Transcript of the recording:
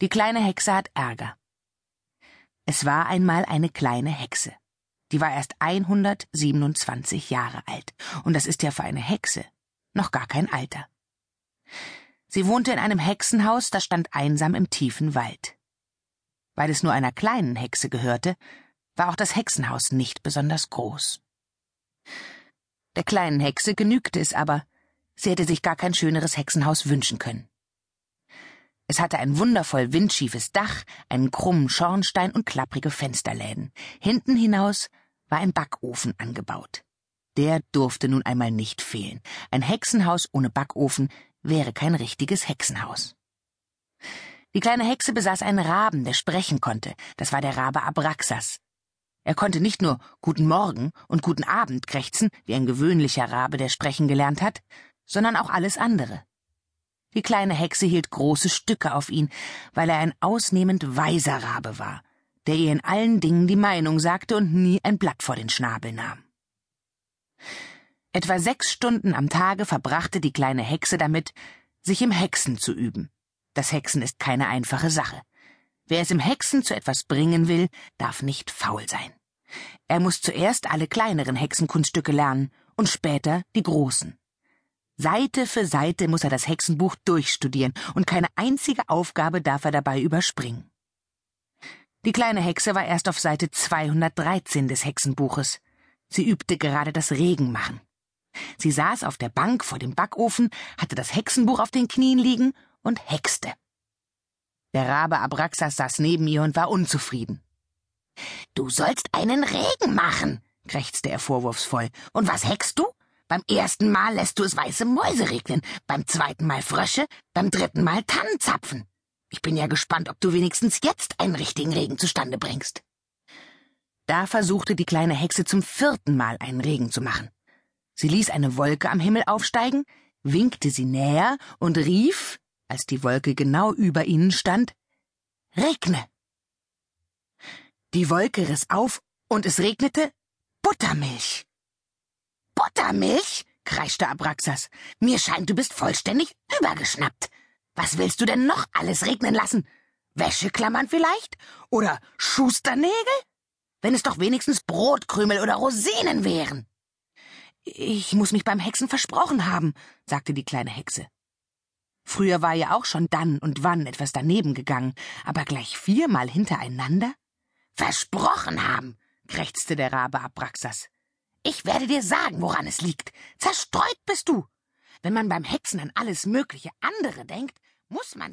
Die kleine Hexe hat Ärger. Es war einmal eine kleine Hexe. Die war erst 127 Jahre alt. Und das ist ja für eine Hexe noch gar kein Alter. Sie wohnte in einem Hexenhaus, das stand einsam im tiefen Wald. Weil es nur einer kleinen Hexe gehörte, war auch das Hexenhaus nicht besonders groß. Der kleinen Hexe genügte es aber, sie hätte sich gar kein schöneres Hexenhaus wünschen können. Es hatte ein wundervoll windschiefes Dach, einen krummen Schornstein und klapprige Fensterläden. Hinten hinaus war ein Backofen angebaut. Der durfte nun einmal nicht fehlen. Ein Hexenhaus ohne Backofen wäre kein richtiges Hexenhaus. Die kleine Hexe besaß einen Raben, der sprechen konnte. Das war der Rabe Abraxas. Er konnte nicht nur Guten Morgen und Guten Abend krächzen, wie ein gewöhnlicher Rabe, der sprechen gelernt hat, sondern auch alles andere. Die kleine Hexe hielt große Stücke auf ihn, weil er ein ausnehmend weiser Rabe war, der ihr in allen Dingen die Meinung sagte und nie ein Blatt vor den Schnabel nahm. Etwa sechs Stunden am Tage verbrachte die kleine Hexe damit, sich im Hexen zu üben. Das Hexen ist keine einfache Sache. Wer es im Hexen zu etwas bringen will, darf nicht faul sein. Er muss zuerst alle kleineren Hexenkunststücke lernen und später die großen. Seite für Seite muss er das Hexenbuch durchstudieren, und keine einzige Aufgabe darf er dabei überspringen. Die kleine Hexe war erst auf Seite 213 des Hexenbuches. Sie übte gerade das Regenmachen. Sie saß auf der Bank vor dem Backofen, hatte das Hexenbuch auf den Knien liegen und hexte. Der Rabe Abraxas saß neben ihr und war unzufrieden. Du sollst einen Regen machen, krächzte er vorwurfsvoll. Und was heckst du? Beim ersten Mal lässt du es weiße Mäuse regnen, beim zweiten Mal Frösche, beim dritten Mal Tannenzapfen. Ich bin ja gespannt, ob du wenigstens jetzt einen richtigen Regen zustande bringst. Da versuchte die kleine Hexe zum vierten Mal einen Regen zu machen. Sie ließ eine Wolke am Himmel aufsteigen, winkte sie näher und rief, als die Wolke genau über ihnen stand, Regne! Die Wolke riss auf und es regnete Buttermilch. Buttermilch? kreischte Abraxas. Mir scheint, du bist vollständig übergeschnappt. Was willst du denn noch alles regnen lassen? Wäscheklammern vielleicht? Oder Schusternägel? Wenn es doch wenigstens Brotkrümel oder Rosinen wären. Ich muss mich beim Hexen versprochen haben, sagte die kleine Hexe. Früher war ja auch schon dann und wann etwas daneben gegangen, aber gleich viermal hintereinander? Versprochen haben, krächzte der Rabe Abraxas. Ich werde dir sagen, woran es liegt. Zerstreut bist du. Wenn man beim Hexen an alles mögliche andere denkt, muss man